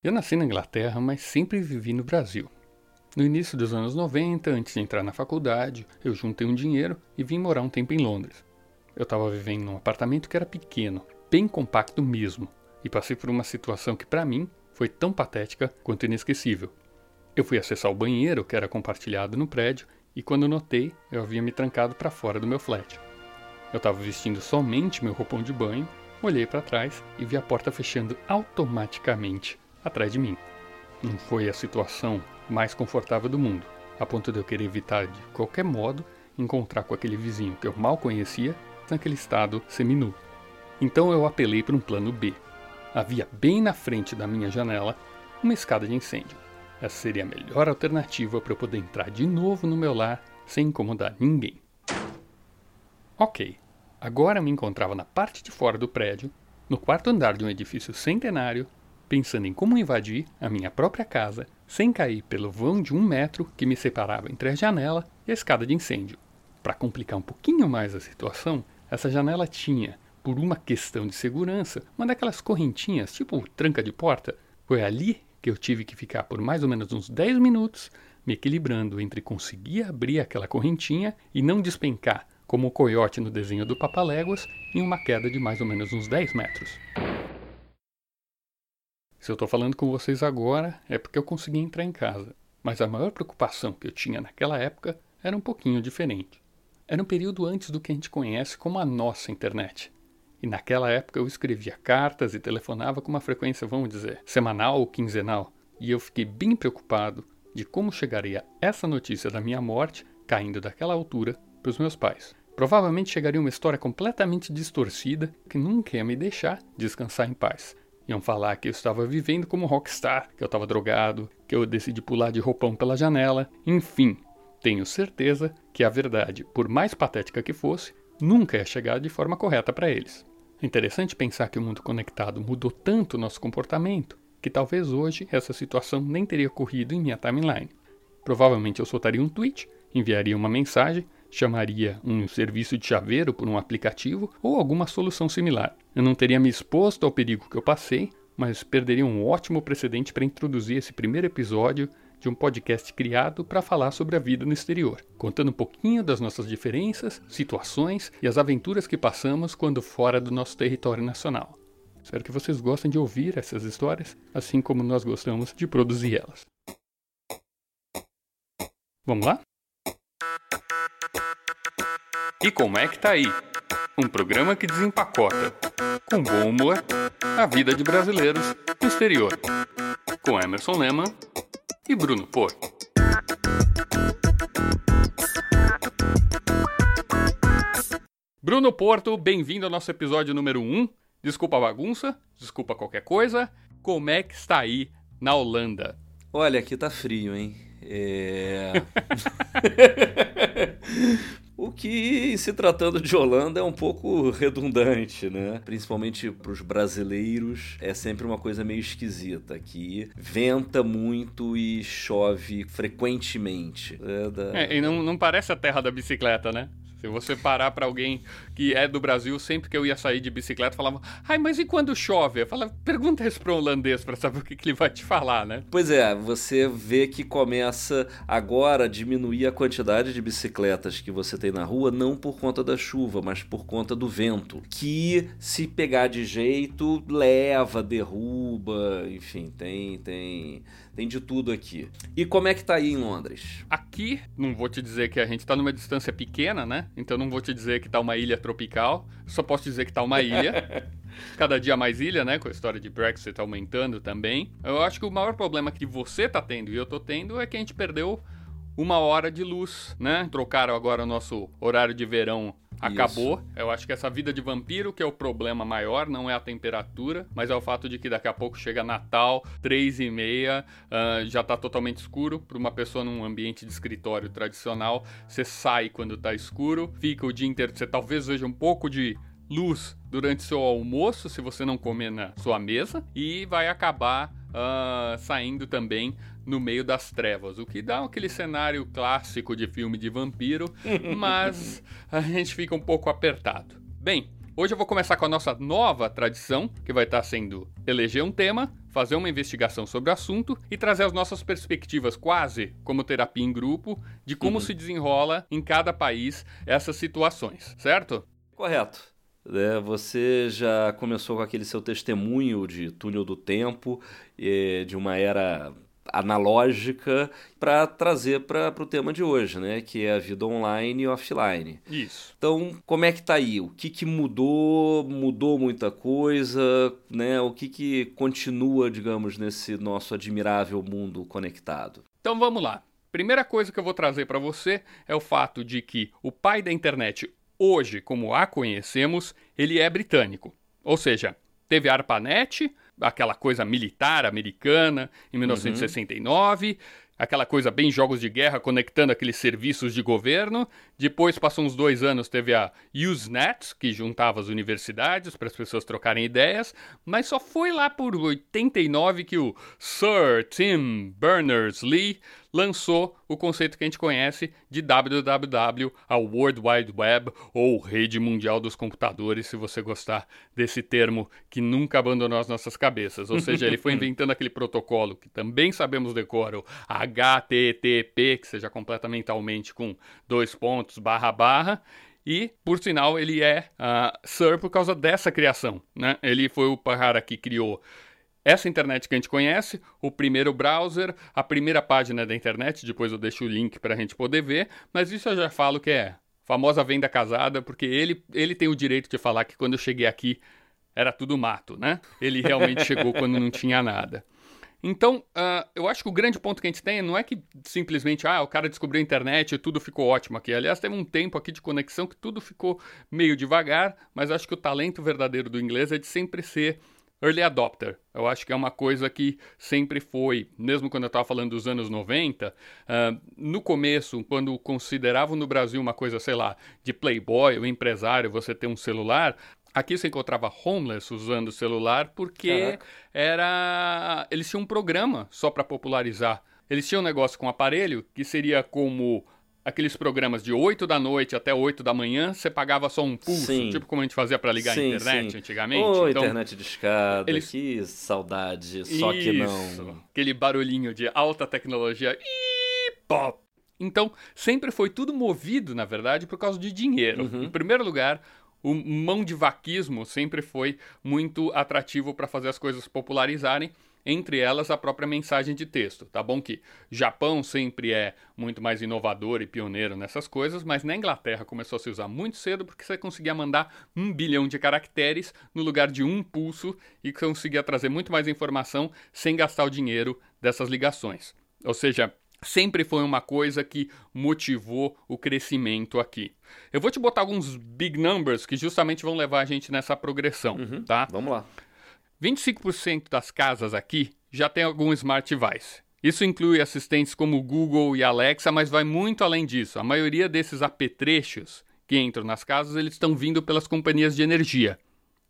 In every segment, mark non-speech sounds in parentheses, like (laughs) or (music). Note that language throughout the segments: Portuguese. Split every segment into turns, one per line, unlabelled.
Eu nasci na Inglaterra, mas sempre vivi no Brasil. No início dos anos 90, antes de entrar na faculdade, eu juntei um dinheiro e vim morar um tempo em Londres. Eu estava vivendo num apartamento que era pequeno, bem compacto mesmo, e passei por uma situação que para mim foi tão patética quanto inesquecível. Eu fui acessar o banheiro que era compartilhado no prédio e quando notei, eu havia me trancado para fora do meu flat. Eu estava vestindo somente meu roupão de banho, olhei para trás e vi a porta fechando automaticamente atrás de mim. Não foi a situação mais confortável do mundo, a ponto de eu querer evitar de qualquer modo encontrar com aquele vizinho que eu mal conhecia naquele estado seminu. Então eu apelei para um plano B. Havia bem na frente da minha janela uma escada de incêndio. Essa seria a melhor alternativa para eu poder entrar de novo no meu lar sem incomodar ninguém. Ok, agora me encontrava na parte de fora do prédio, no quarto andar de um edifício centenário, pensando em como invadir a minha própria casa sem cair pelo vão de um metro que me separava entre a janela e a escada de incêndio. Para complicar um pouquinho mais a situação, essa janela tinha, por uma questão de segurança, uma daquelas correntinhas, tipo tranca de porta. Foi ali que eu tive que ficar por mais ou menos uns 10 minutos, me equilibrando entre conseguir abrir aquela correntinha e não despencar, como o coiote no desenho do Papaléguas, em uma queda de mais ou menos uns 10 metros. Se eu estou falando com vocês agora é porque eu consegui entrar em casa, mas a maior preocupação que eu tinha naquela época era um pouquinho diferente. Era um período antes do que a gente conhece como a nossa internet. E naquela época eu escrevia cartas e telefonava com uma frequência, vamos dizer, semanal ou quinzenal, e eu fiquei bem preocupado de como chegaria essa notícia da minha morte caindo daquela altura para os meus pais. Provavelmente chegaria uma história completamente distorcida que nunca ia me deixar descansar em paz. Iam falar que eu estava vivendo como rockstar, que eu estava drogado, que eu decidi pular de roupão pela janela, enfim. Tenho certeza que a verdade, por mais patética que fosse, nunca ia chegar de forma correta para eles. É interessante pensar que o mundo conectado mudou tanto o nosso comportamento que talvez hoje essa situação nem teria ocorrido em minha timeline. Provavelmente eu soltaria um tweet, enviaria uma mensagem chamaria um serviço de chaveiro por um aplicativo ou alguma solução similar. Eu não teria me exposto ao perigo que eu passei, mas perderia um ótimo precedente para introduzir esse primeiro episódio de um podcast criado para falar sobre a vida no exterior, contando um pouquinho das nossas diferenças, situações e as aventuras que passamos quando fora do nosso território nacional. Espero que vocês gostem de ouvir essas histórias, assim como nós gostamos de produzir elas. Vamos lá? E como é que tá aí? Um programa que desempacota, com bom humor, a vida de brasileiros no exterior. Com Emerson Lehmann e Bruno Porto. Bruno Porto, bem-vindo ao nosso episódio número 1. Desculpa a bagunça, desculpa qualquer coisa. Como é que está aí na Holanda?
Olha, aqui tá frio, hein? É. (laughs) O que, se tratando de Holanda, é um pouco redundante, né? Principalmente para os brasileiros, é sempre uma coisa meio esquisita. Aqui venta muito e chove frequentemente.
É, da... é e não, não parece a terra da bicicleta, né? Se você parar para alguém que é do Brasil, sempre que eu ia sair de bicicleta, falava: "Ai, mas e quando chove?" Eu falava: "Pergunta isso para um holandês para saber o que, que, ele vai te falar, né?"
Pois é, você vê que começa agora a diminuir a quantidade de bicicletas que você tem na rua, não por conta da chuva, mas por conta do vento, que se pegar de jeito, leva, derruba, enfim, tem tem tem de tudo aqui. E como é que tá aí em Londres?
Aqui, não vou te dizer que a gente tá numa distância pequena, né? Então não vou te dizer que tá uma ilha tropical, só posso dizer que tá uma ilha. (laughs) Cada dia mais ilha, né? Com a história de Brexit aumentando também. Eu acho que o maior problema que você tá tendo e eu tô tendo é que a gente perdeu uma hora de luz, né? Trocaram agora o nosso horário de verão acabou. Isso. Eu acho que essa vida de vampiro que é o problema maior, não é a temperatura, mas é o fato de que daqui a pouco chega Natal, três e meia, uh, já tá totalmente escuro. Para uma pessoa num ambiente de escritório tradicional, você sai quando tá escuro, fica o dia inteiro, você talvez veja um pouco de luz durante seu almoço, se você não comer na sua mesa, e vai acabar uh, saindo também no meio das trevas, o que dá aquele cenário clássico de filme de vampiro, (laughs) mas a gente fica um pouco apertado. Bem, Hoje eu vou começar com a nossa nova tradição, que vai estar sendo eleger um tema, fazer uma investigação sobre o assunto e trazer as nossas perspectivas, quase como terapia em grupo, de como uhum. se desenrola em cada país essas situações, certo?
Correto. É, você já começou com aquele seu testemunho de túnel do tempo, é, de uma era analógica para trazer para o tema de hoje, né? Que é a vida online e offline.
Isso.
Então, como é que tá aí? O que, que mudou? Mudou muita coisa, né? O que, que continua, digamos, nesse nosso admirável mundo conectado?
Então vamos lá. Primeira coisa que eu vou trazer para você é o fato de que o pai da internet, hoje, como a conhecemos, ele é britânico. Ou seja, teve a ARPANET, aquela coisa militar americana, em 1969. Uhum. Aquela coisa bem jogos de guerra conectando aqueles serviços de governo. Depois, passou uns dois anos, teve a Usenet, que juntava as universidades para as pessoas trocarem ideias. Mas só foi lá por 89 que o Sir Tim Berners-Lee lançou o conceito que a gente conhece de WWW, a World Wide Web, ou Rede Mundial dos Computadores, se você gostar desse termo que nunca abandonou as nossas cabeças. Ou seja, ele foi (laughs) inventando aquele protocolo que também sabemos decor, o HTTP, que seja completamente com dois pontos, barra, barra, e, por sinal, ele é uh, Sir por causa dessa criação. Né? Ele foi o cara que criou essa internet que a gente conhece, o primeiro browser, a primeira página da internet, depois eu deixo o link para a gente poder ver, mas isso eu já falo que é famosa venda casada, porque ele, ele tem o direito de falar que quando eu cheguei aqui era tudo mato, né? Ele realmente chegou quando não tinha nada. Então, uh, eu acho que o grande ponto que a gente tem não é que simplesmente, ah, o cara descobriu a internet e tudo ficou ótimo aqui. Aliás, teve um tempo aqui de conexão que tudo ficou meio devagar, mas acho que o talento verdadeiro do inglês é de sempre ser early adopter. Eu acho que é uma coisa que sempre foi, mesmo quando eu estava falando dos anos 90, uh, ah, no começo, quando consideravam no Brasil uma coisa, sei lá, de playboy, o empresário, você ter um celular, Aqui você encontrava homeless usando o celular porque Caraca. era eles tinham um programa só para popularizar. Eles tinham um negócio com aparelho que seria como aqueles programas de 8 da noite até 8 da manhã, você pagava só um pulso, sim. tipo como a gente fazia para ligar sim, a internet sim. antigamente.
Oh, então, internet de escada, eles... que saudade, só Isso, que não.
Aquele barulhinho de alta tecnologia. E pop. Então, sempre foi tudo movido, na verdade, por causa de dinheiro. Uhum. Em primeiro lugar, o mão de vaquismo sempre foi muito atrativo para fazer as coisas popularizarem entre elas a própria mensagem de texto. Tá bom que Japão sempre é muito mais inovador e pioneiro nessas coisas, mas na Inglaterra começou a se usar muito cedo porque você conseguia mandar um bilhão de caracteres no lugar de um pulso e conseguia trazer muito mais informação sem gastar o dinheiro dessas ligações. Ou seja, sempre foi uma coisa que motivou o crescimento aqui. Eu vou te botar alguns big numbers que justamente vão levar a gente nessa progressão, uhum, tá?
Vamos lá.
25% das casas aqui já tem algum smart device. Isso inclui assistentes como Google e Alexa, mas vai muito além disso. A maioria desses apetrechos que entram nas casas, eles estão vindo pelas companhias de energia.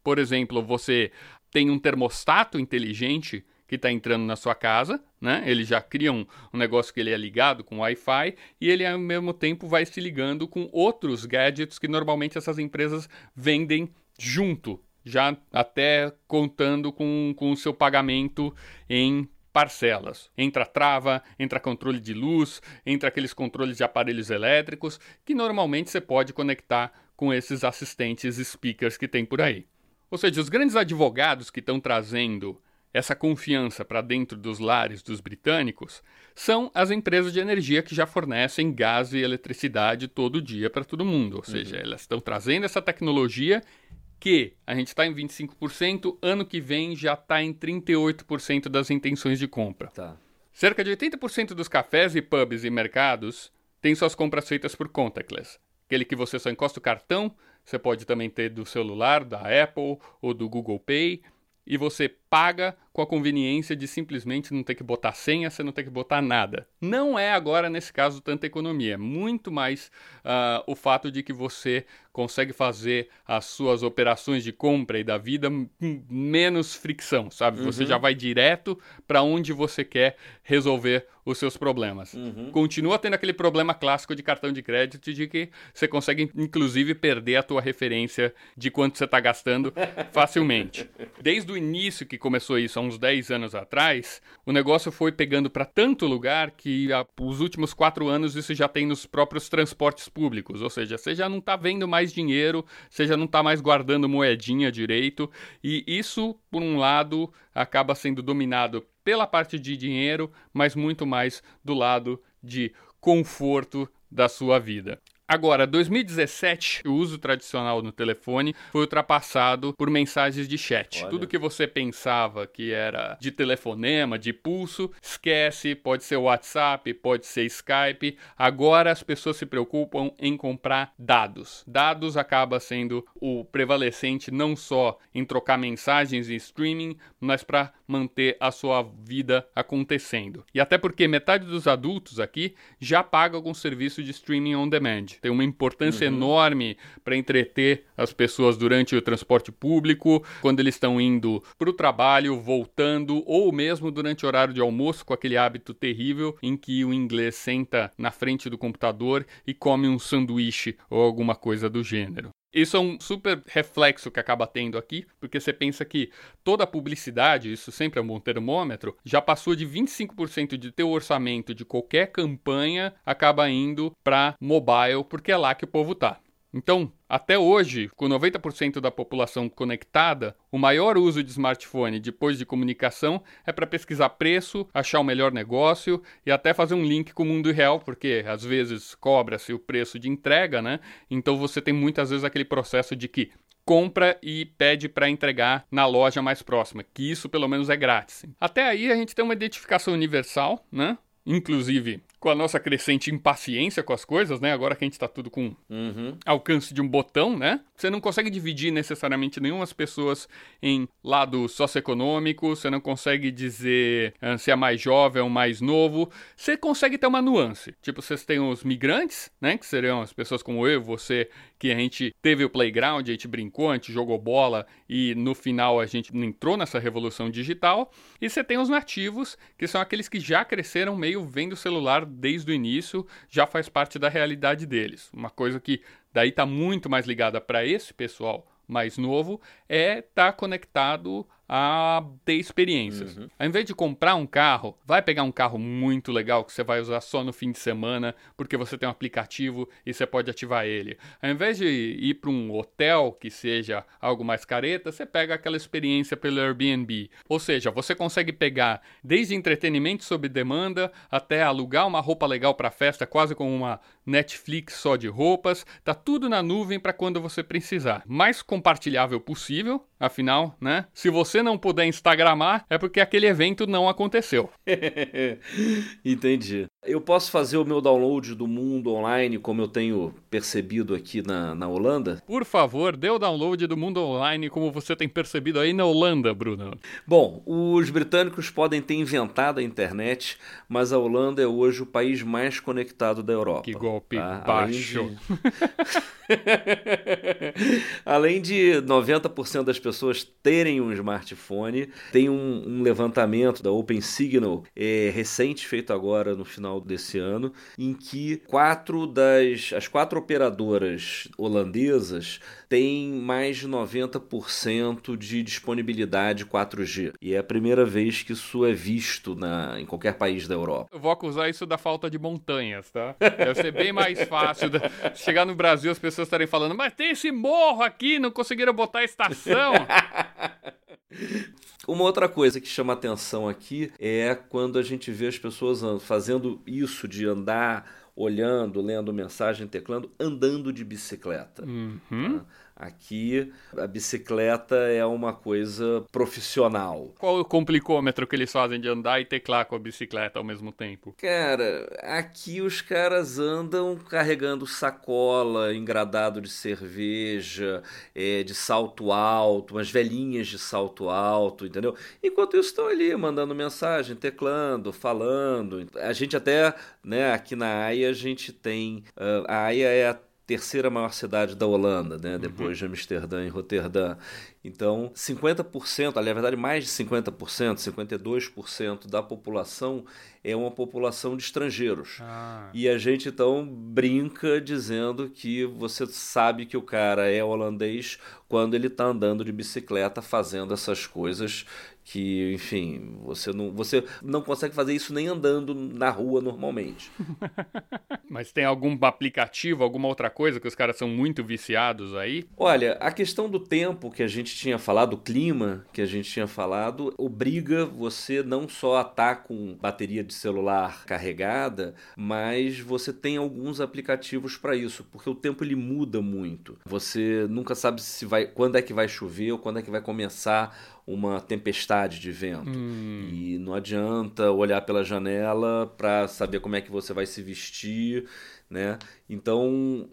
Por exemplo, você tem um termostato inteligente que está entrando na sua casa, né? Ele já cria um, um negócio que ele é ligado com Wi-Fi e ele ao mesmo tempo vai se ligando com outros gadgets que normalmente essas empresas vendem junto já até contando com, com o seu pagamento em parcelas. Entra trava, entra controle de luz, entra aqueles controles de aparelhos elétricos que normalmente você pode conectar com esses assistentes speakers que tem por aí. Ou seja, os grandes advogados que estão trazendo essa confiança para dentro dos lares dos britânicos são as empresas de energia que já fornecem gás e eletricidade todo dia para todo mundo. Ou seja, uhum. elas estão trazendo essa tecnologia que a gente está em 25%, ano que vem já está em 38% das intenções de compra.
Tá.
Cerca de 80% dos cafés e pubs e mercados têm suas compras feitas por contactless. Aquele que você só encosta o cartão, você pode também ter do celular, da Apple ou do Google Pay, e você paga com a conveniência de simplesmente não ter que botar senha, você não ter que botar nada. Não é agora, nesse caso, tanta economia. É muito mais uh, o fato de que você consegue fazer as suas operações de compra e da vida menos fricção, sabe? Uhum. Você já vai direto para onde você quer resolver os seus problemas. Uhum. Continua tendo aquele problema clássico de cartão de crédito de que você consegue, inclusive, perder a tua referência de quanto você está gastando facilmente. Desde o início que começou isso, há uns 10 anos atrás, o negócio foi pegando para tanto lugar que há, os últimos quatro anos isso já tem nos próprios transportes públicos. Ou seja, você já não está vendo mais dinheiro, você já não está mais guardando moedinha direito. E isso, por um lado, acaba sendo dominado pela parte de dinheiro, mas muito mais do lado de conforto da sua vida. Agora, 2017, o uso tradicional no telefone foi ultrapassado por mensagens de chat. Olha. Tudo que você pensava que era de telefonema, de pulso, esquece, pode ser WhatsApp, pode ser Skype. Agora as pessoas se preocupam em comprar dados. Dados acaba sendo o prevalecente não só em trocar mensagens e streaming, mas para manter a sua vida acontecendo. E até porque metade dos adultos aqui já paga algum serviço de streaming on demand tem uma importância uhum. enorme para entreter as pessoas durante o transporte público, quando eles estão indo para o trabalho, voltando, ou mesmo durante o horário de almoço, com aquele hábito terrível em que o inglês senta na frente do computador e come um sanduíche ou alguma coisa do gênero. Isso é um super reflexo que acaba tendo aqui, porque você pensa que toda a publicidade, isso sempre é um bom termômetro, já passou de 25% de teu orçamento de qualquer campanha acaba indo para mobile, porque é lá que o povo tá. Então, até hoje, com 90% da população conectada, o maior uso de smartphone depois de comunicação é para pesquisar preço, achar o melhor negócio e até fazer um link com o mundo real, porque às vezes cobra-se o preço de entrega, né? Então você tem muitas vezes aquele processo de que compra e pede para entregar na loja mais próxima, que isso pelo menos é grátis. Até aí a gente tem uma identificação universal, né? Inclusive, com a nossa crescente impaciência com as coisas, né? Agora que a gente está tudo com uhum. alcance de um botão, né? Você não consegue dividir necessariamente nenhumas pessoas em lado socioeconômico, você não consegue dizer uh, se é mais jovem ou mais novo. Você consegue ter uma nuance. Tipo, vocês têm os migrantes, né? Que seriam as pessoas como eu, você, que a gente teve o playground, a gente brincou, a gente jogou bola e no final a gente entrou nessa revolução digital. E você tem os nativos, que são aqueles que já cresceram meio vendo o celular desde o início, já faz parte da realidade deles. Uma coisa que daí está muito mais ligada para esse pessoal mais novo é estar tá conectado a ter experiências. Uhum. Ao invés de comprar um carro, vai pegar um carro muito legal que você vai usar só no fim de semana, porque você tem um aplicativo e você pode ativar ele. Ao invés de ir para um hotel que seja algo mais careta, você pega aquela experiência pelo Airbnb. Ou seja, você consegue pegar desde entretenimento sob demanda até alugar uma roupa legal para festa, quase como uma Netflix só de roupas. Tá tudo na nuvem para quando você precisar. Mais compartilhável possível, afinal, né? Se você você não puder instagramar, é porque aquele evento não aconteceu. (laughs)
Entendi. Eu posso fazer o meu download do mundo online, como eu tenho percebido aqui na, na Holanda?
Por favor, dê o download do mundo online, como você tem percebido aí na Holanda, Bruno.
Bom, os britânicos podem ter inventado a internet, mas a Holanda é hoje o país mais conectado da Europa.
Que golpe tá? baixo. (laughs) Além
de... Além de 90% das pessoas terem um smartphone, tem um, um levantamento da Open Signal é, recente, feito agora no final final desse ano, em que quatro das as quatro operadoras holandesas têm mais de 90% de disponibilidade 4G. E é a primeira vez que isso é visto na, em qualquer país da Europa.
Eu vou acusar isso da falta de montanhas, tá? Deve ser bem mais fácil chegar no Brasil as pessoas estarem falando, mas tem esse morro aqui, não conseguiram botar a estação. (laughs)
Uma outra coisa que chama atenção aqui é quando a gente vê as pessoas fazendo isso de andar olhando, lendo mensagem, teclando, andando de bicicleta. Uhum. Tá? Aqui a bicicleta é uma coisa profissional.
Qual o complicômetro que eles fazem de andar e teclar com a bicicleta ao mesmo tempo?
Cara, aqui os caras andam carregando sacola, engradado de cerveja, é, de salto alto, umas velhinhas de salto alto, entendeu? Enquanto isso estão ali mandando mensagem, teclando, falando. A gente até, né, aqui na AIA a gente tem. A AIA é a terceira maior cidade da Holanda, né? Uhum. Depois de Amsterdã e Roterdã. Então, 50%, na verdade mais de 50%, 52% da população é uma população de estrangeiros. Ah. E a gente então brinca dizendo que você sabe que o cara é holandês quando ele está andando de bicicleta fazendo essas coisas que, enfim, você não, você não consegue fazer isso nem andando na rua normalmente. (laughs)
Mas tem algum aplicativo, alguma outra coisa que os caras são muito viciados aí?
Olha, a questão do tempo que a gente tinha falado, o clima que a gente tinha falado, obriga você não só a estar tá com bateria de celular carregada, mas você tem alguns aplicativos para isso, porque o tempo ele muda muito. Você nunca sabe se vai, quando é que vai chover ou quando é que vai começar uma tempestade de vento. Hum. E não adianta olhar pela janela para saber como é que você vai se vestir, né? Então,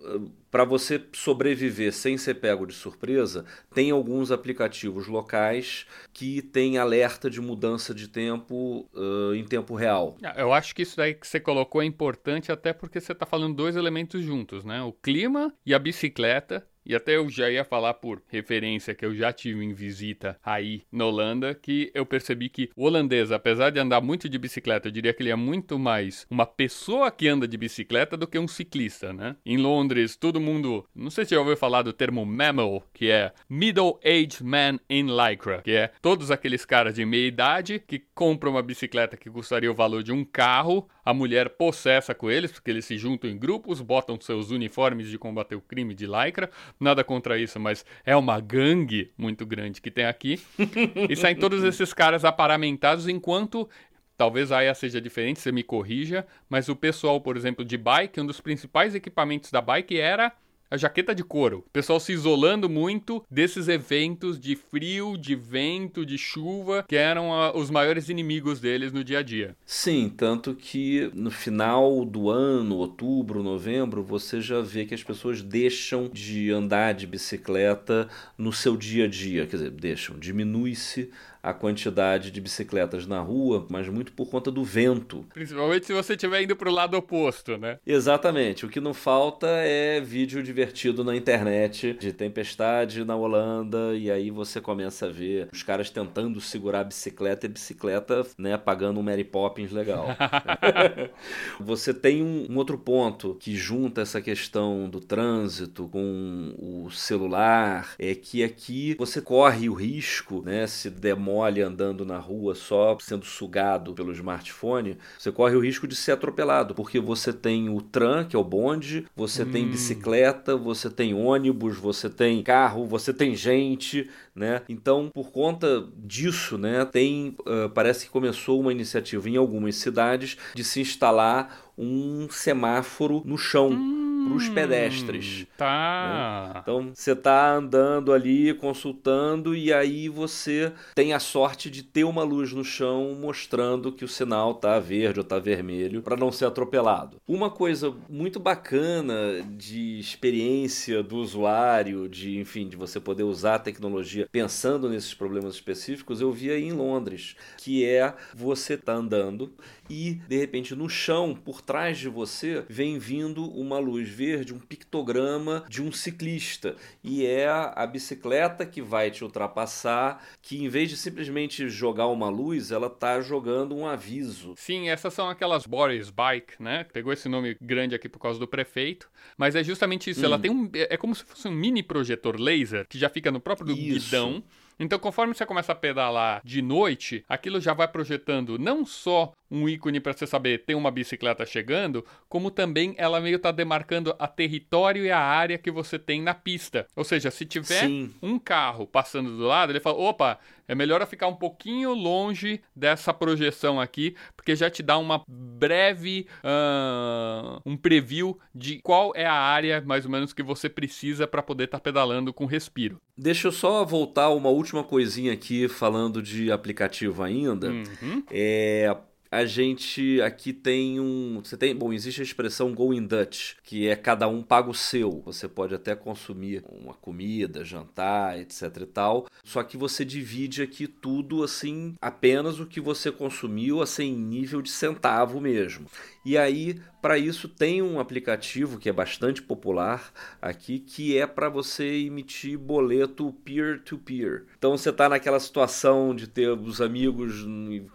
para você sobreviver sem ser pego de surpresa, tem alguns aplicativos locais que têm alerta de mudança de tempo uh, em tempo real.
Ah, eu acho que isso daí que você colocou é importante até porque você está falando dois elementos juntos, né? O clima e a bicicleta e até eu já ia falar por referência que eu já tive em visita aí na Holanda, que eu percebi que o holandês, apesar de andar muito de bicicleta, eu diria que ele é muito mais uma pessoa que anda de bicicleta do que um ciclista, né? Em Londres, todo mundo, não sei se já ouviu falar do termo mammal, que é middle-aged man in lycra, que é todos aqueles caras de meia idade que compram uma bicicleta que custaria o valor de um carro, a mulher possessa com eles, porque eles se juntam em grupos, botam seus uniformes de combater o crime de lycra, nada contra isso, mas é uma gangue muito grande que tem aqui. (laughs) e saem todos esses caras aparamentados, enquanto Talvez a AIA seja diferente, você me corrija, mas o pessoal, por exemplo, de bike, um dos principais equipamentos da bike era a jaqueta de couro. O pessoal se isolando muito desses eventos de frio, de vento, de chuva, que eram a, os maiores inimigos deles no dia a dia.
Sim, tanto que no final do ano, outubro, novembro, você já vê que as pessoas deixam de andar de bicicleta no seu dia a dia. Quer dizer, deixam, diminui-se a quantidade de bicicletas na rua, mas muito por conta do vento.
Principalmente se você estiver indo para o lado oposto, né?
Exatamente. O que não falta é vídeo divertido na internet de tempestade na Holanda e aí você começa a ver os caras tentando segurar a bicicleta e a bicicleta, né, pagando um Mary Poppins legal. (laughs) (laughs) você tem um, um outro ponto que junta essa questão do trânsito com o celular, é que aqui você corre o risco, né, se demora mole andando na rua só sendo sugado pelo smartphone, você corre o risco de ser atropelado, porque você tem o tram, que é o bonde, você hum. tem bicicleta, você tem ônibus, você tem carro, você tem gente, né? Então, por conta disso, né, tem uh, parece que começou uma iniciativa em algumas cidades de se instalar um semáforo no chão. Hum para os pedestres.
Tá.
Né? Então você está andando ali, consultando, e aí você tem a sorte de ter uma luz no chão mostrando que o sinal está verde ou está vermelho para não ser atropelado. Uma coisa muito bacana de experiência do usuário, de enfim, de você poder usar a tecnologia pensando nesses problemas específicos, eu vi aí em Londres, que é você tá andando e de repente no chão por trás de você vem vindo uma luz verde, um pictograma de um ciclista e é a bicicleta que vai te ultrapassar, que em vez de simplesmente jogar uma luz, ela tá jogando um aviso.
Sim, essas são aquelas Boris Bike, né? Pegou esse nome grande aqui por causa do prefeito, mas é justamente isso. Hum. Ela tem um é como se fosse um mini projetor laser que já fica no próprio isso. guidão então, conforme você começa a pedalar de noite, aquilo já vai projetando não só um ícone para você saber tem uma bicicleta chegando, como também ela meio tá demarcando a território e a área que você tem na pista. Ou seja, se tiver Sim. um carro passando do lado, ele fala: opa, é melhor eu ficar um pouquinho longe dessa projeção aqui, porque já te dá uma breve uh, um preview de qual é a área mais ou menos que você precisa para poder estar tá pedalando com respiro.
Deixa eu só voltar uma última coisinha aqui falando de aplicativo ainda. Uhum. É a gente aqui tem um. Você tem. Bom, existe a expressão go in Dutch, que é cada um paga o seu. Você pode até consumir uma comida, jantar, etc e tal. Só que você divide aqui tudo assim, apenas o que você consumiu, assim, em nível de centavo mesmo. E aí, para isso, tem um aplicativo que é bastante popular aqui, que é para você emitir boleto peer-to-peer. -peer. Então, você está naquela situação de ter os amigos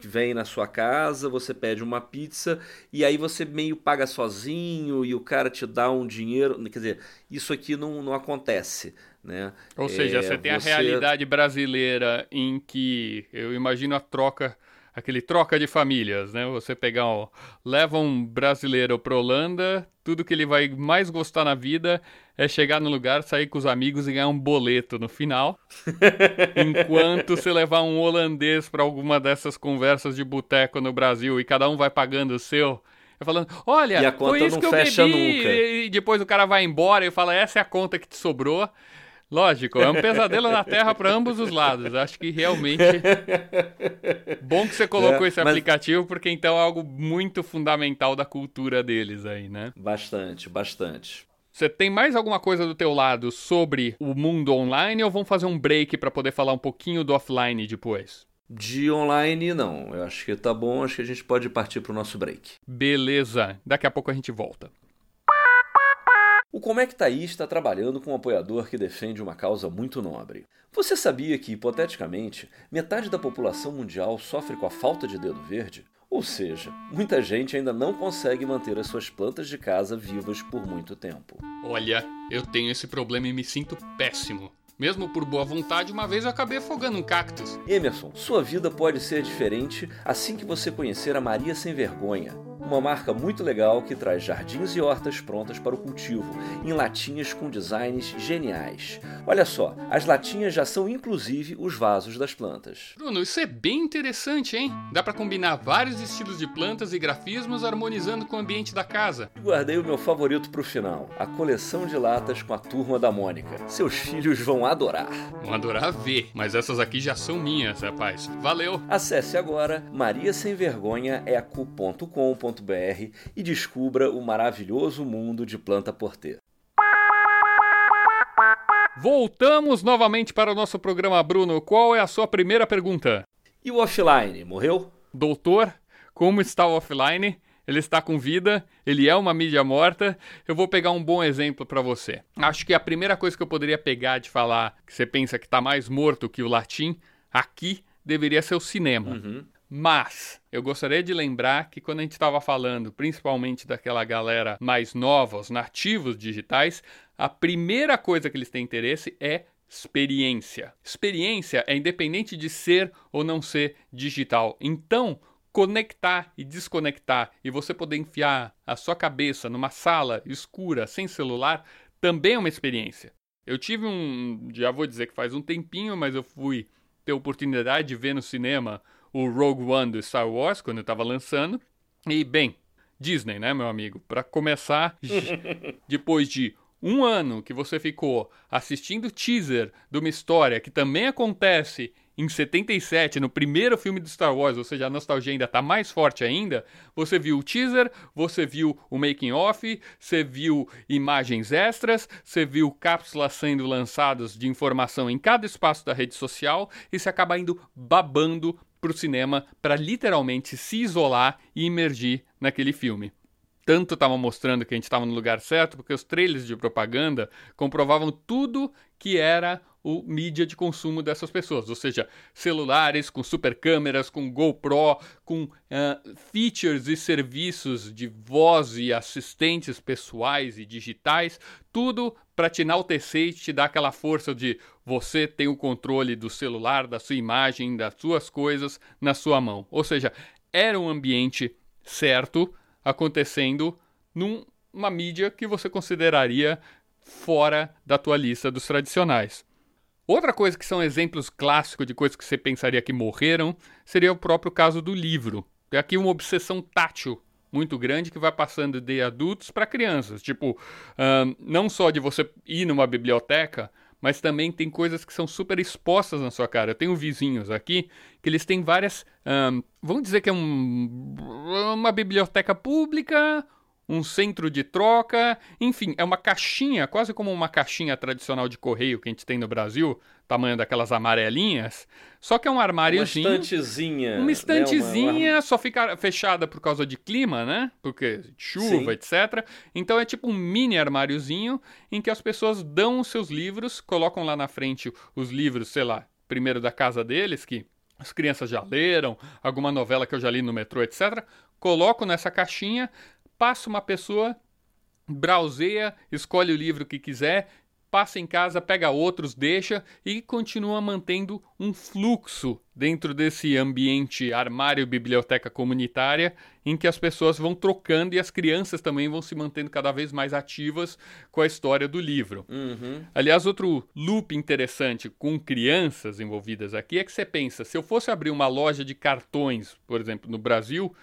que vêm na sua casa, você pede uma pizza e aí você meio paga sozinho e o cara te dá um dinheiro. Quer dizer, isso aqui não, não acontece. Né?
Ou seja, é, você tem você... a realidade brasileira em que eu imagino a troca aquele troca de famílias, né? Você pegar, ó, leva um brasileiro para Holanda, tudo que ele vai mais gostar na vida é chegar no lugar, sair com os amigos e ganhar um boleto no final. (laughs) Enquanto você levar um holandês para alguma dessas conversas de boteco no Brasil e cada um vai pagando o seu, falando, olha, foi isso que eu bebi. Nunca. E depois o cara vai embora e fala, essa é a conta que te sobrou. Lógico, é um pesadelo na Terra para ambos os lados. Acho que realmente. Bom que você colocou é, esse mas... aplicativo, porque então é algo muito fundamental da cultura deles aí, né?
Bastante, bastante.
Você tem mais alguma coisa do teu lado sobre o mundo online ou vamos fazer um break para poder falar um pouquinho do offline depois?
De online, não. Eu acho que tá bom, acho que a gente pode partir para o nosso break.
Beleza, daqui a pouco a gente volta.
O Como é que tá aí está trabalhando com um apoiador que defende uma causa muito nobre. Você sabia que, hipoteticamente, metade da população mundial sofre com a falta de dedo verde? Ou seja, muita gente ainda não consegue manter as suas plantas de casa vivas por muito tempo.
Olha, eu tenho esse problema e me sinto péssimo. Mesmo por boa vontade, uma vez eu acabei afogando um cactus.
Emerson, sua vida pode ser diferente assim que você conhecer a Maria Sem Vergonha uma marca muito legal que traz jardins e hortas prontas para o cultivo, em latinhas com designs geniais. Olha só, as latinhas já são inclusive os vasos das plantas.
Bruno, isso é bem interessante, hein? Dá para combinar vários estilos de plantas e grafismos harmonizando com o ambiente da casa.
Guardei o meu favorito para o final, a coleção de latas com a turma da Mônica. Seus filhos vão adorar.
Vão adorar ver, mas essas aqui já são minhas, rapaz. Valeu!
Acesse agora mariasemvergonhaeco.com.br e descubra o maravilhoso mundo de planta porter.
Voltamos novamente para o nosso programa, Bruno. Qual é a sua primeira pergunta?
E o offline, morreu?
Doutor, como está o offline? Ele está com vida, ele é uma mídia morta. Eu vou pegar um bom exemplo para você. Acho que a primeira coisa que eu poderia pegar de falar que você pensa que está mais morto que o latim, aqui deveria ser o cinema. Uhum. Mas eu gostaria de lembrar que quando a gente estava falando principalmente daquela galera mais nova, os nativos digitais, a primeira coisa que eles têm interesse é experiência. Experiência é independente de ser ou não ser digital. Então, conectar e desconectar e você poder enfiar a sua cabeça numa sala escura sem celular também é uma experiência. Eu tive um, já vou dizer que faz um tempinho, mas eu fui ter oportunidade de ver no cinema o Rogue One do Star Wars, quando estava lançando. E, bem, Disney, né, meu amigo? Para começar, (laughs) depois de um ano que você ficou assistindo teaser de uma história que também acontece em 77, no primeiro filme do Star Wars, ou seja, a nostalgia ainda está mais forte ainda, você viu o teaser, você viu o making off, você viu imagens extras, você viu cápsulas sendo lançadas de informação em cada espaço da rede social e você acaba indo babando para o cinema para literalmente se isolar e imergir naquele filme. Tanto estava mostrando que a gente estava no lugar certo, porque os trailers de propaganda comprovavam tudo que era o mídia de consumo dessas pessoas, ou seja, celulares com super câmeras, com GoPro, com uh, features e serviços de voz e assistentes pessoais e digitais, tudo para te enaltecer e te dar aquela força de você tem o controle do celular, da sua imagem, das suas coisas na sua mão. Ou seja, era um ambiente certo acontecendo numa mídia que você consideraria fora da tua lista dos tradicionais. Outra coisa que são exemplos clássicos de coisas que você pensaria que morreram seria o próprio caso do livro. É aqui uma obsessão tátil muito grande que vai passando de adultos para crianças. Tipo, não só de você ir numa biblioteca, mas também tem coisas que são super expostas na sua cara. Eu tenho vizinhos aqui que eles têm várias. Vamos dizer que é um, uma biblioteca pública um centro de troca, enfim, é uma caixinha, quase como uma caixinha tradicional de correio que a gente tem no Brasil, tamanho daquelas amarelinhas, só que é um armáriozinho.
Uma estantezinha.
Uma estantezinha, né? uma... só fica fechada por causa de clima, né? Porque chuva, Sim. etc. Então é tipo um mini armáriozinho em que as pessoas dão os seus livros, colocam lá na frente os livros, sei lá, primeiro da casa deles, que as crianças já leram, alguma novela que eu já li no metrô, etc. Coloco nessa caixinha, passa uma pessoa, browseia, escolhe o livro que quiser, passa em casa, pega outros, deixa e continua mantendo um fluxo dentro desse ambiente armário biblioteca comunitária em que as pessoas vão trocando e as crianças também vão se mantendo cada vez mais ativas com a história do livro.
Uhum.
Aliás, outro loop interessante com crianças envolvidas aqui é que você pensa, se eu fosse abrir uma loja de cartões, por exemplo, no Brasil,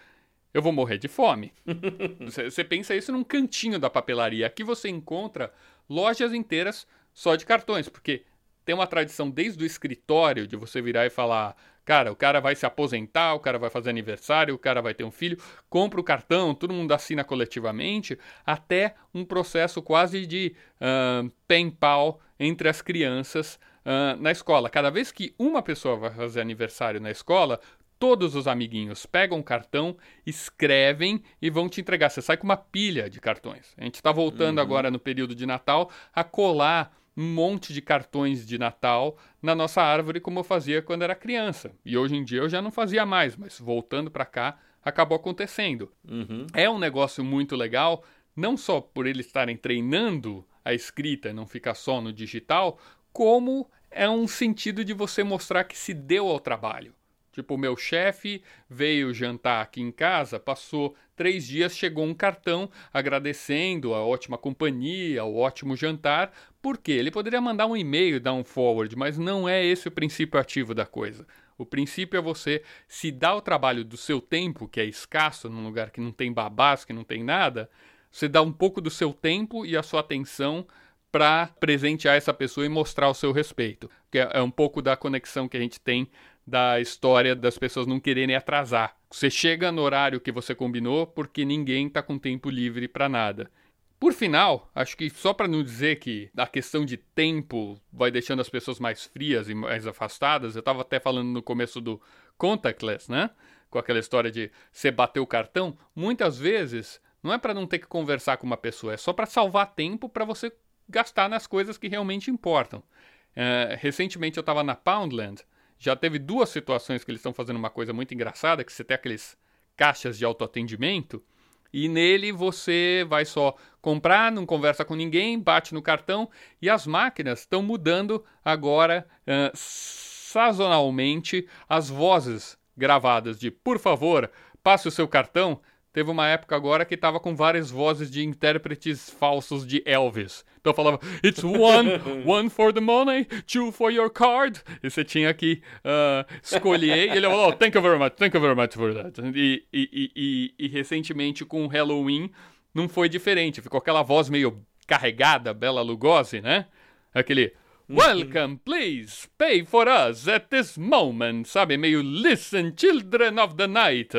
eu vou morrer de fome. (laughs) Você pensa isso num cantinho da papelaria. Aqui você encontra lojas inteiras só de cartões, porque tem uma tradição desde o escritório de você virar e falar: cara, o cara vai se aposentar, o cara vai fazer aniversário, o cara vai ter um filho, compra o cartão, todo mundo assina coletivamente, até um processo quase de uh, pen-pal entre as crianças uh, na escola. Cada vez que uma pessoa vai fazer aniversário na escola, todos os amiguinhos pegam o cartão, escrevem e vão te entregar. Você sai com uma pilha de cartões. A gente está voltando uhum. agora no período de Natal a colar um monte de cartões de Natal na nossa árvore, como eu fazia quando era criança. E hoje em dia eu já não fazia mais, mas voltando para cá, acabou acontecendo.
Uhum.
É um negócio muito legal, não só por eles estarem treinando a escrita não ficar só no digital, como é um sentido de você mostrar que se deu ao trabalho. Tipo, o meu chefe veio jantar aqui em casa, passou três dias, chegou um cartão agradecendo a ótima companhia, o ótimo jantar. Por quê? Ele poderia mandar um e-mail, dar um forward, mas não é esse o princípio ativo da coisa. O princípio é você se dar o trabalho do seu tempo, que é escasso, num lugar que não tem babás, que não tem nada, você dá um pouco do seu tempo e a sua atenção para presentear essa pessoa e mostrar o seu respeito. Que é, é um pouco da conexão que a gente tem da história das pessoas não quererem atrasar. Você chega no horário que você combinou porque ninguém está com tempo livre para nada. Por final, acho que só para não dizer que a questão de tempo vai deixando as pessoas mais frias e mais afastadas, eu estava até falando no começo do contactless, né? Com aquela história de você bater o cartão, muitas vezes não é para não ter que conversar com uma pessoa, é só para salvar tempo para você gastar nas coisas que realmente importam. Uh, recentemente eu estava na Poundland já teve duas situações que eles estão fazendo uma coisa muito engraçada, que você tem aqueles caixas de autoatendimento e nele você vai só comprar, não conversa com ninguém, bate no cartão e as máquinas estão mudando agora uh, sazonalmente as vozes gravadas de por favor, passe o seu cartão Teve uma época agora que tava com várias vozes de intérpretes falsos de Elvis. Então falava, it's one, one for the money, two for your card. E você tinha que uh, escolher. e ele falou, oh, thank you very much, thank you very much for that. E, e, e, e recentemente com o Halloween não foi diferente. Ficou aquela voz meio carregada, Bela Lugosi, né? Aquele Welcome, please, pay for us at this moment, sabe? Meio listen, children of the night.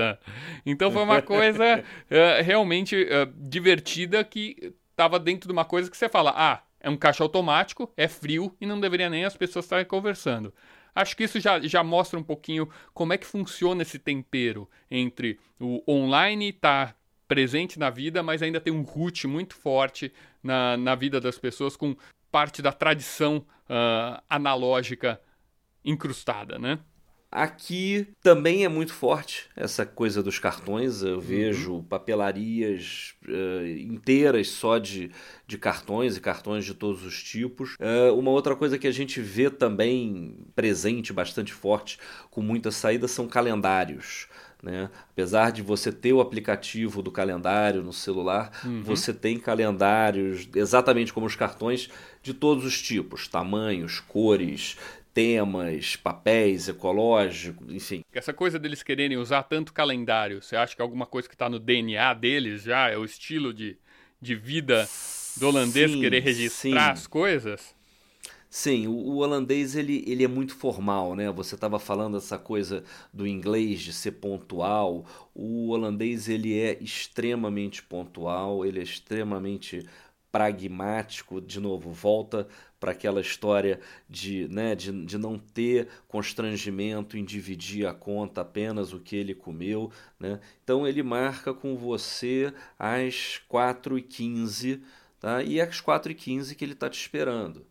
Então foi uma coisa uh, (laughs) realmente uh, divertida que estava dentro de uma coisa que você fala, ah, é um caixa automático, é frio e não deveria nem as pessoas estarem conversando. Acho que isso já, já mostra um pouquinho como é que funciona esse tempero entre o online estar tá presente na vida, mas ainda tem um root muito forte na, na vida das pessoas com parte da tradição uh, analógica incrustada, né?
Aqui também é muito forte essa coisa dos cartões. Eu uhum. vejo papelarias uh, inteiras só de, de cartões e cartões de todos os tipos. Uh, uma outra coisa que a gente vê também presente, bastante forte, com muita saída, são calendários. Né? Apesar de você ter o aplicativo do calendário no celular, uhum. você tem calendários exatamente como os cartões de todos os tipos, tamanhos, cores, temas, papéis ecológicos, enfim.
Essa coisa deles quererem usar tanto calendário, você acha que é alguma coisa que está no DNA deles já? É o estilo de, de vida do holandês sim, querer registrar sim. as coisas?
Sim, o, o, holandês ele, ele é muito formal, né? Você estava falando essa coisa do inglês de ser pontual. O holandês ele é extremamente pontual, ele é extremamente pragmático, de novo, volta para aquela história de, né, de, de não ter constrangimento em dividir a conta apenas o que ele comeu. Né? Então ele marca com você às 4h15 tá? e às 4h15 que ele está te esperando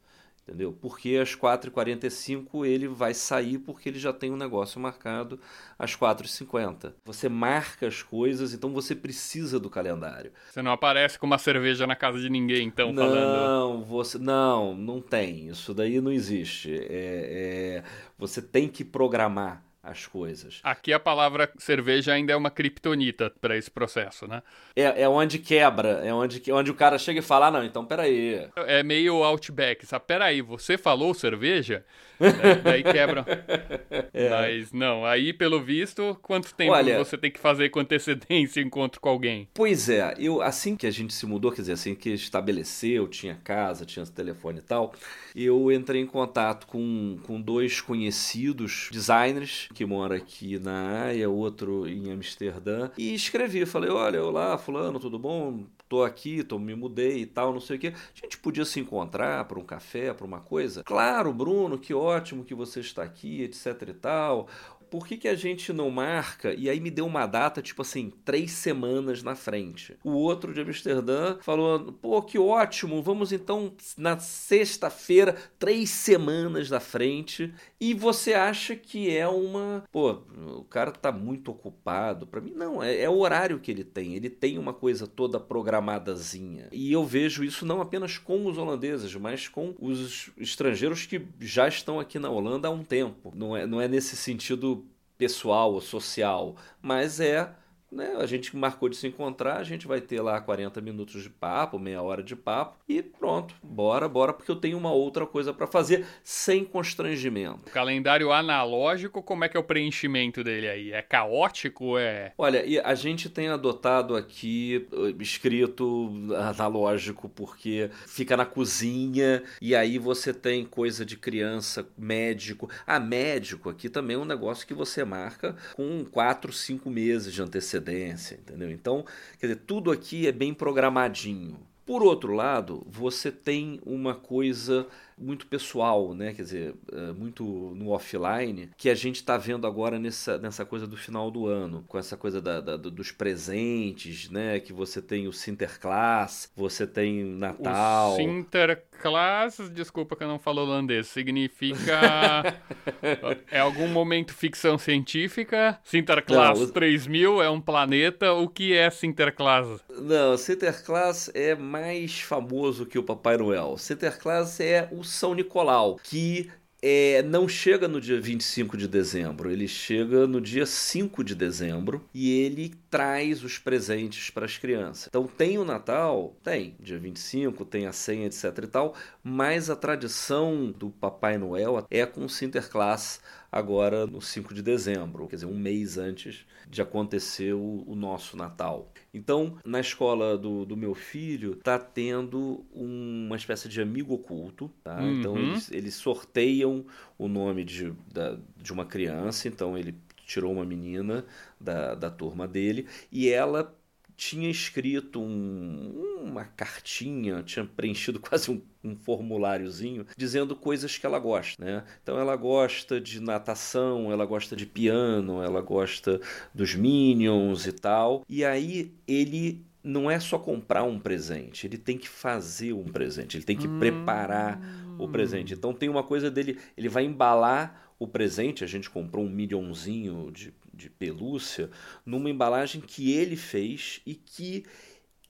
entendeu? Porque às 4h45 ele vai sair porque ele já tem um negócio marcado às 4h50. Você marca as coisas, então você precisa do calendário.
Você não aparece com uma cerveja na casa de ninguém, então,
não,
falando...
Não, você... Não, não tem. Isso daí não existe. É, é... Você tem que programar as coisas.
Aqui a palavra cerveja ainda é uma criptonita para esse processo, né?
É, é onde quebra, é onde, onde o cara chega e fala, ah, não, então peraí.
É meio outback, sabe? Peraí, você falou cerveja? (laughs) daí quebra. É. Mas não, aí pelo visto, quanto tempo Olha, você tem que fazer com antecedência encontro com alguém?
Pois é, eu assim que a gente se mudou, quer dizer, assim que estabeleceu, tinha casa, tinha telefone e tal, eu entrei em contato com, com dois conhecidos designers que mora aqui na Haia, outro em Amsterdã, e escrevi, falei, olha, olá, fulano, tudo bom? Tô aqui, tô, me mudei e tal, não sei o que. A gente podia se encontrar para um café, para uma coisa? Claro, Bruno, que ótimo que você está aqui, etc e tal por que, que a gente não marca? E aí me deu uma data, tipo assim, três semanas na frente. O outro de Amsterdã falou: pô, que ótimo, vamos então na sexta-feira, três semanas na frente. E você acha que é uma. Pô, o cara tá muito ocupado. Para mim, não, é, é o horário que ele tem. Ele tem uma coisa toda programadazinha. E eu vejo isso não apenas com os holandeses, mas com os estrangeiros que já estão aqui na Holanda há um tempo. Não é, não é nesse sentido pessoal ou social, mas é né? A gente marcou de se encontrar, a gente vai ter lá 40 minutos de papo, meia hora de papo e pronto, bora, bora, porque eu tenho uma outra coisa para fazer sem constrangimento.
O calendário analógico, como é que é o preenchimento dele aí? É caótico? É.
Olha, e a gente tem adotado aqui eh, escrito analógico porque fica na cozinha e aí você tem coisa de criança, médico. Ah, médico aqui também é um negócio que você marca com 4, 5 meses de antecedência antecedência, entendeu? Então, quer dizer, tudo aqui é bem programadinho. Por outro lado, você tem uma coisa muito pessoal, né? Quer dizer, é, muito no offline, que a gente está vendo agora nessa, nessa coisa do final do ano, com essa coisa da, da, dos presentes, né? Que você tem o Sinterklaas, você tem Natal.
O Sinterklaas, desculpa que eu não falo holandês, significa. (laughs) é algum momento ficção científica? Sinterklaas não, 3000 é um planeta. O que é Sinterklaas?
Não, Sinterklaas é mais famoso que o Papai Noel. Sinterklaas é o são Nicolau, que é, não chega no dia 25 de dezembro, ele chega no dia 5 de dezembro e ele traz os presentes para as crianças. Então tem o Natal, tem, dia 25, tem a senha, etc e tal, mas a tradição do Papai Noel é com o Sinterklaas agora no 5 de dezembro, quer dizer, um mês antes de acontecer o, o nosso Natal. Então, na escola do, do meu filho, tá tendo uma espécie de amigo oculto, tá? Uhum. Então, eles, eles sorteiam o nome de, da, de uma criança, então ele tirou uma menina da, da turma dele e ela tinha escrito um, uma cartinha, tinha preenchido (laughs) quase um, um, formuláriozinho dizendo coisas que ela gosta, né? Então ela gosta de natação, ela gosta de piano, ela gosta dos Minions e tal. E aí ele não é só comprar um presente, ele tem que fazer um presente, ele tem que hum. preparar o presente. Então tem uma coisa dele, ele vai embalar o presente, a gente comprou um milhãozinho de, de pelúcia, numa embalagem que ele fez e que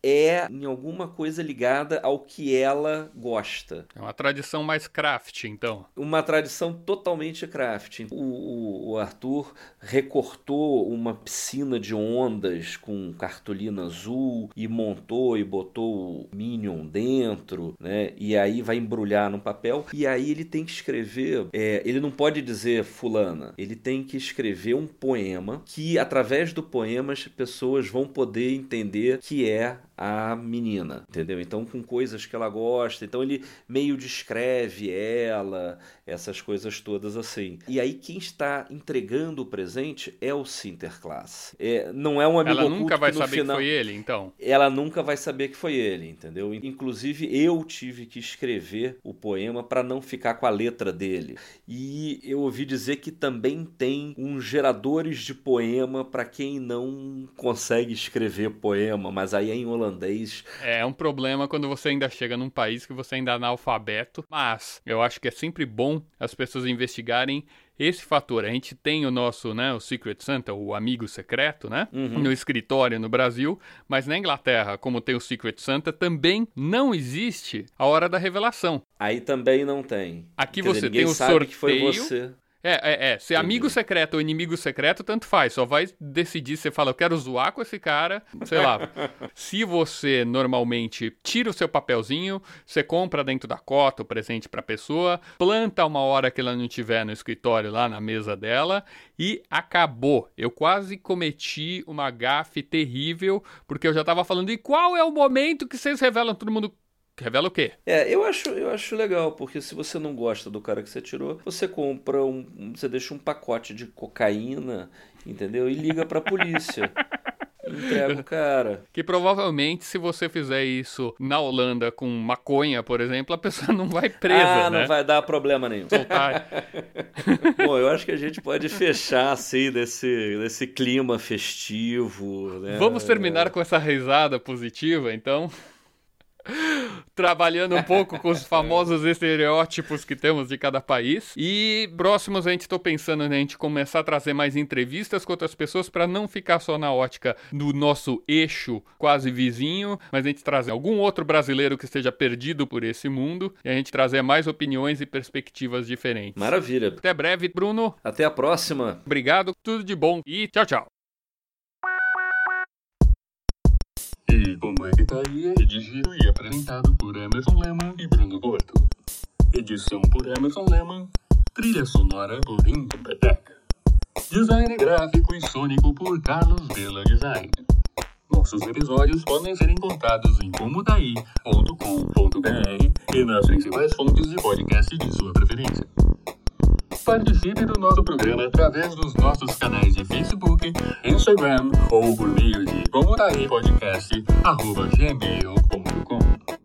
é em alguma coisa ligada ao que ela gosta.
É uma tradição mais craft, então.
Uma tradição totalmente craft. O, o, o Arthur recortou uma piscina de ondas com cartolina azul e montou e botou o Minion dentro, né? E aí vai embrulhar no papel. E aí ele tem que escrever. É, ele não pode dizer fulana. Ele tem que escrever um poema que, através do poema, as pessoas vão poder entender que é a menina, entendeu? Então, com coisas que ela gosta. Então, ele meio descreve ela, essas coisas todas assim. E aí, quem está entregando o presente é o Sinterklaas. É, não é um amigo
Ela nunca vai
que
saber
final...
que foi ele, então?
Ela nunca vai saber que foi ele, entendeu? Inclusive, eu tive que escrever o poema para não ficar com a letra dele. E eu ouvi dizer que também tem uns geradores de poema para quem não consegue escrever poema, mas aí é em holandês holandês.
É um problema quando você ainda chega num país que você ainda é analfabeto, mas eu acho que é sempre bom as pessoas investigarem esse fator. A gente tem o nosso, né, o Secret Santa, o amigo secreto, né, uhum. no escritório no Brasil, mas na Inglaterra, como tem o Secret Santa, também não existe a hora da revelação.
Aí também não tem.
Aqui Quer você dizer, tem o sorteio. Que foi você. É, é, é. Ser amigo secreto ou inimigo secreto, tanto faz. Só vai decidir, você fala, eu quero zoar com esse cara, sei lá. (laughs) se você normalmente tira o seu papelzinho, você compra dentro da cota o presente pra pessoa, planta uma hora que ela não estiver no escritório lá na mesa dela e acabou. Eu quase cometi uma gafe terrível, porque eu já tava falando, e qual é o momento que vocês revelam todo mundo Revela o quê?
É, eu acho, eu acho legal, porque se você não gosta do cara que você tirou, você compra um. Você deixa um pacote de cocaína, entendeu? E liga pra polícia. (laughs) Entrega o cara.
Que provavelmente, se você fizer isso na Holanda com maconha, por exemplo, a pessoa não vai presa.
Ah,
né?
não vai dar problema nenhum. (laughs) Bom, eu acho que a gente pode fechar assim desse, desse clima festivo. Né?
Vamos terminar com essa risada positiva, então trabalhando um pouco com os (laughs) famosos estereótipos que temos de cada país. E próximos a gente estou pensando em a gente começar a trazer mais entrevistas com outras pessoas para não ficar só na ótica do nosso eixo quase vizinho, mas a gente trazer algum outro brasileiro que esteja perdido por esse mundo e a gente trazer mais opiniões e perspectivas diferentes.
Maravilha.
Até breve, Bruno.
Até a próxima.
Obrigado, tudo de bom e tchau, tchau.
E como é que tá aí? É redigido e apresentado por Emerson Lehmann e Bruno Gordo. Edição por Emerson Lehmann. Trilha sonora por Intempetec. Design gráfico e sônico por Carlos Vela Design. Nossos episódios podem ser encontrados em comodaí.com.br e nas principais fontes de podcast de sua preferência. Participe do nosso programa através dos nossos canais de Facebook, Instagram ou por meio de comodaípodcast.gmail.com